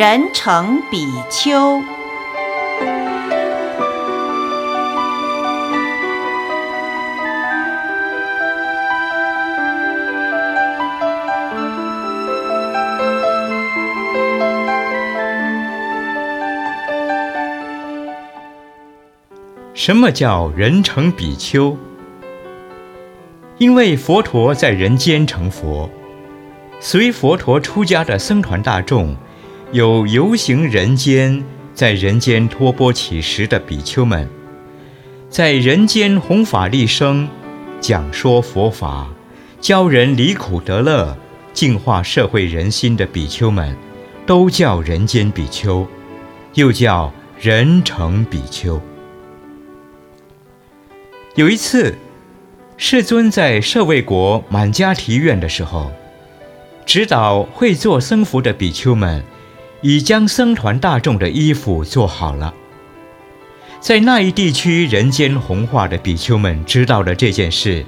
人成比丘。什么叫人成比丘？因为佛陀在人间成佛，随佛陀出家的僧团大众，有游行人间、在人间托钵乞食的比丘们，在人间弘法利生、讲说佛法、教人离苦得乐、净化社会人心的比丘们，都叫人间比丘，又叫人成比丘。有一次，世尊在舍卫国满家提院的时候，指导会做僧服的比丘们，已将僧团大众的衣服做好了。在那一地区人间红化的比丘们知道了这件事，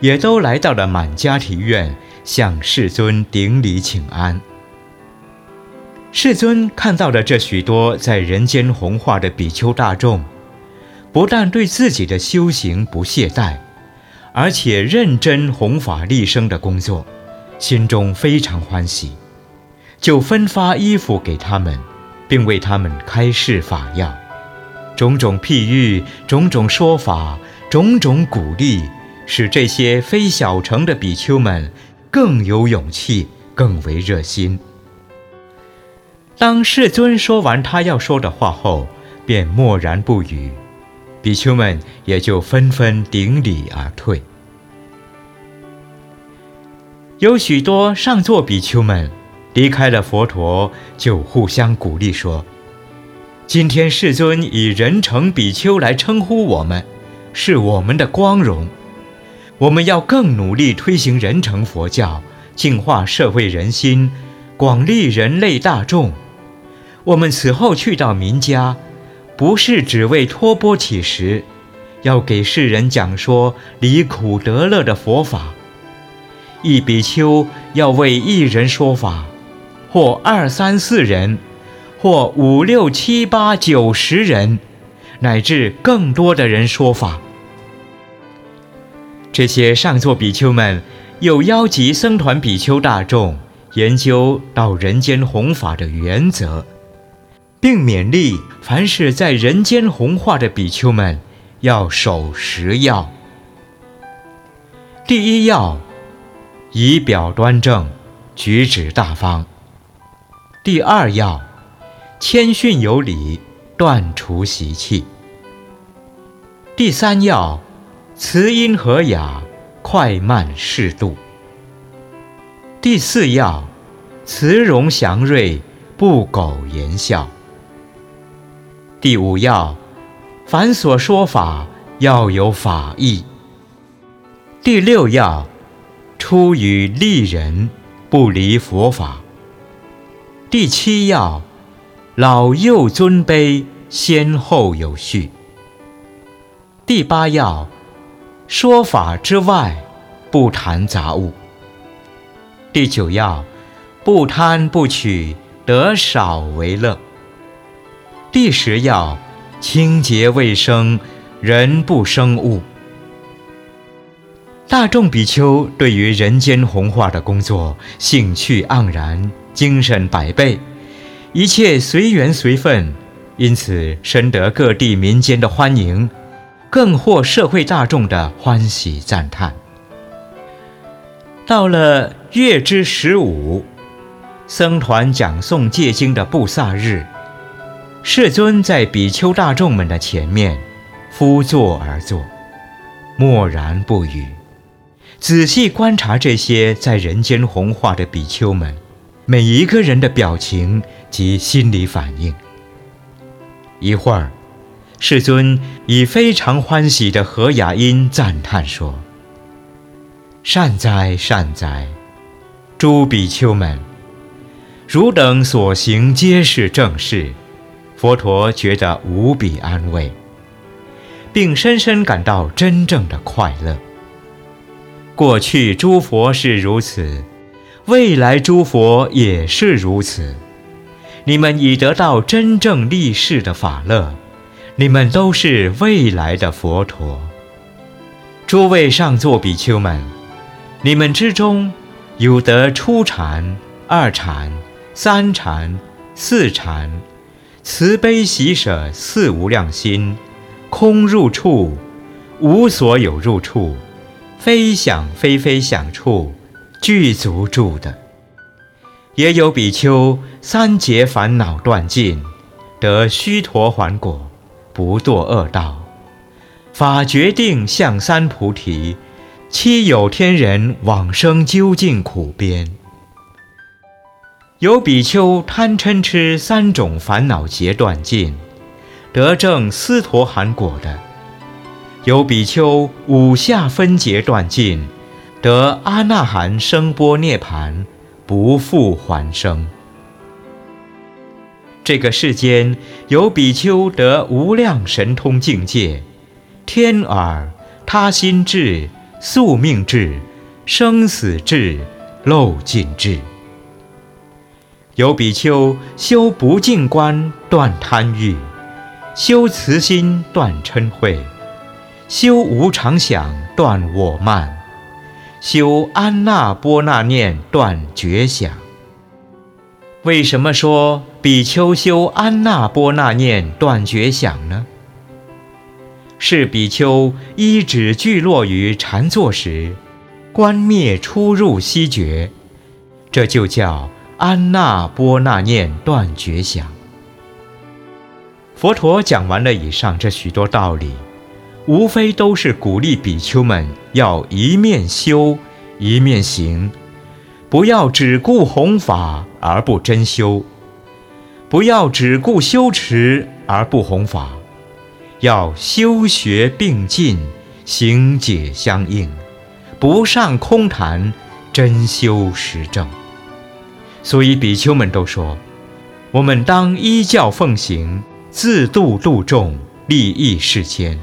也都来到了满迦提院，向世尊顶礼请安。世尊看到了这许多在人间红化的比丘大众。不但对自己的修行不懈怠，而且认真弘法利生的工作，心中非常欢喜，就分发衣服给他们，并为他们开示法要，种种譬喻，种种说法，种种鼓励，使这些非小城的比丘们更有勇气，更为热心。当世尊说完他要说的话后，便默然不语。比丘们也就纷纷顶礼而退。有许多上座比丘们离开了佛陀，就互相鼓励说：“今天世尊以人成比丘来称呼我们，是我们的光荣。我们要更努力推行人成佛教，净化社会人心，广利人类大众。我们此后去到民家。”不是只为托钵乞食，要给世人讲说离苦得乐的佛法。一比丘要为一人说法，或二三四人，或五六七八九十人，乃至更多的人说法。这些上座比丘们又邀集僧团比丘大众，研究到人间弘法的原则。并勉励凡是在人间弘化的比丘们，要守十要。第一要，仪表端正，举止大方；第二要，谦逊有礼，断除习气；第三要，慈音和雅，快慢适度；第四要，慈容祥瑞，不苟言笑。第五要，凡所说法要有法义。第六要，出于利人，不离佛法。第七要，老幼尊卑先后有序。第八要，说法之外，不谈杂物。第九要，不贪不取，得少为乐。第十要，清洁卫生，人不生物。大众比丘对于人间弘化的工作兴趣盎然，精神百倍，一切随缘随分，因此深得各地民间的欢迎，更获社会大众的欢喜赞叹。到了月之十五，僧团讲诵戒经的布萨日。世尊在比丘大众们的前面，敷座而坐，默然不语，仔细观察这些在人间弘化的比丘们每一个人的表情及心理反应。一会儿，世尊以非常欢喜的和雅音赞叹说：“善哉善哉，诸比丘们，汝等所行皆是正事。”佛陀觉得无比安慰，并深深感到真正的快乐。过去诸佛是如此，未来诸佛也是如此。你们已得到真正立世的法乐，你们都是未来的佛陀。诸位上座比丘们，你们之中有得初禅、二禅、三禅、四禅，慈悲喜舍四无量心，空入处，无所有入处，非想非非想处，具足住的。也有比丘三劫烦恼断尽，得须陀洹果，不堕恶道，法决定向三菩提，七有天人往生究竟苦边。有比丘贪嗔痴三种烦恼劫断尽，得证斯陀含果的；有比丘五下分劫断尽，得阿那含生波涅盘。不复还生。这个世间有比丘得无量神通境界，天耳、他心智、宿命智、生死智、漏尽智。有比丘修不净观断贪欲，修慈心断嗔恚，修无常想断我慢。修安那波那念断觉想。为什么说比丘修安那波那念断觉想呢？是比丘一指聚落于禅坐时，观灭出入息觉，这就叫安那波那念断觉想。佛陀讲完了以上这许多道理。无非都是鼓励比丘们要一面修，一面行，不要只顾弘法而不真修，不要只顾修持而不弘法，要修学并进，行解相应，不上空谈，真修实证。所以比丘们都说，我们当依教奉行，自度度众，利益世间。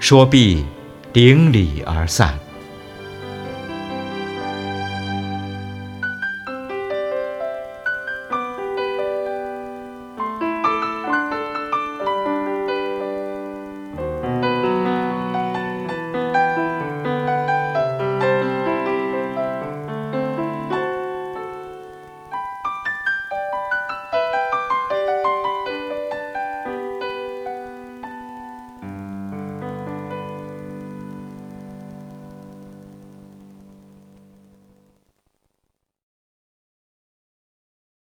说毕，顶礼而散。